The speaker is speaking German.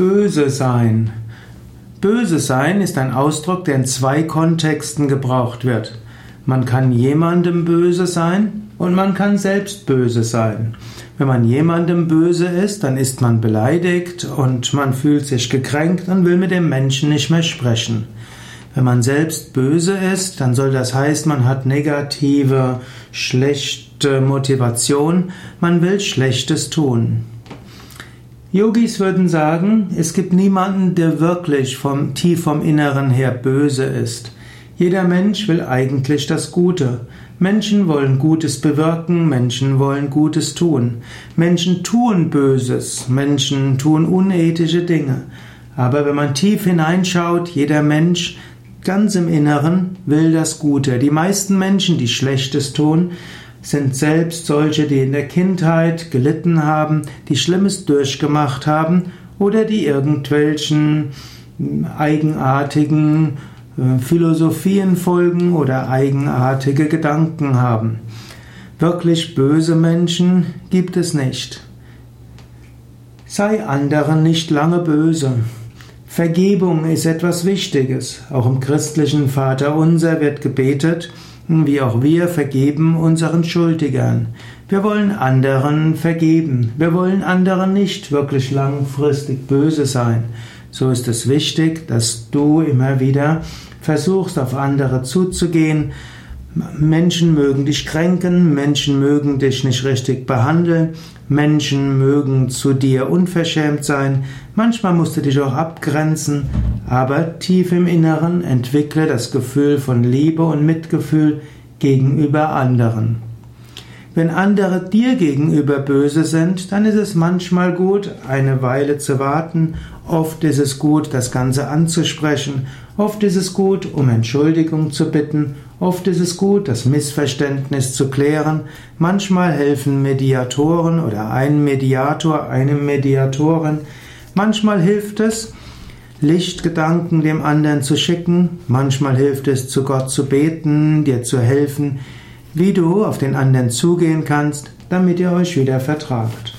Böse sein. Böse sein ist ein Ausdruck, der in zwei Kontexten gebraucht wird. Man kann jemandem böse sein und man kann selbst böse sein. Wenn man jemandem böse ist, dann ist man beleidigt und man fühlt sich gekränkt und will mit dem Menschen nicht mehr sprechen. Wenn man selbst böse ist, dann soll das heißen, man hat negative, schlechte Motivation, man will Schlechtes tun. Yogis würden sagen, es gibt niemanden, der wirklich vom tief vom Inneren her böse ist. Jeder Mensch will eigentlich das Gute. Menschen wollen Gutes bewirken, Menschen wollen Gutes tun. Menschen tun Böses, Menschen tun unethische Dinge. Aber wenn man tief hineinschaut, jeder Mensch ganz im Inneren will das Gute. Die meisten Menschen, die Schlechtes tun, sind selbst solche, die in der Kindheit gelitten haben, die Schlimmes durchgemacht haben oder die irgendwelchen hm, eigenartigen äh, Philosophien folgen oder eigenartige Gedanken haben. Wirklich böse Menschen gibt es nicht. Sei anderen nicht lange böse. Vergebung ist etwas Wichtiges. Auch im christlichen Vater unser wird gebetet, wie auch wir vergeben unseren Schuldigern. Wir wollen anderen vergeben. Wir wollen anderen nicht wirklich langfristig böse sein. So ist es wichtig, dass du immer wieder versuchst, auf andere zuzugehen. Menschen mögen dich kränken, Menschen mögen dich nicht richtig behandeln, Menschen mögen zu dir unverschämt sein, manchmal musst du dich auch abgrenzen, aber tief im Inneren entwickle das Gefühl von Liebe und Mitgefühl gegenüber anderen. Wenn andere dir gegenüber böse sind, dann ist es manchmal gut, eine Weile zu warten. Oft ist es gut, das Ganze anzusprechen. Oft ist es gut, um Entschuldigung zu bitten. Oft ist es gut, das Missverständnis zu klären. Manchmal helfen Mediatoren oder ein Mediator, eine Mediatorin. Manchmal hilft es, Lichtgedanken dem anderen zu schicken. Manchmal hilft es, zu Gott zu beten, dir zu helfen, wie du auf den anderen zugehen kannst, damit ihr euch wieder vertragt.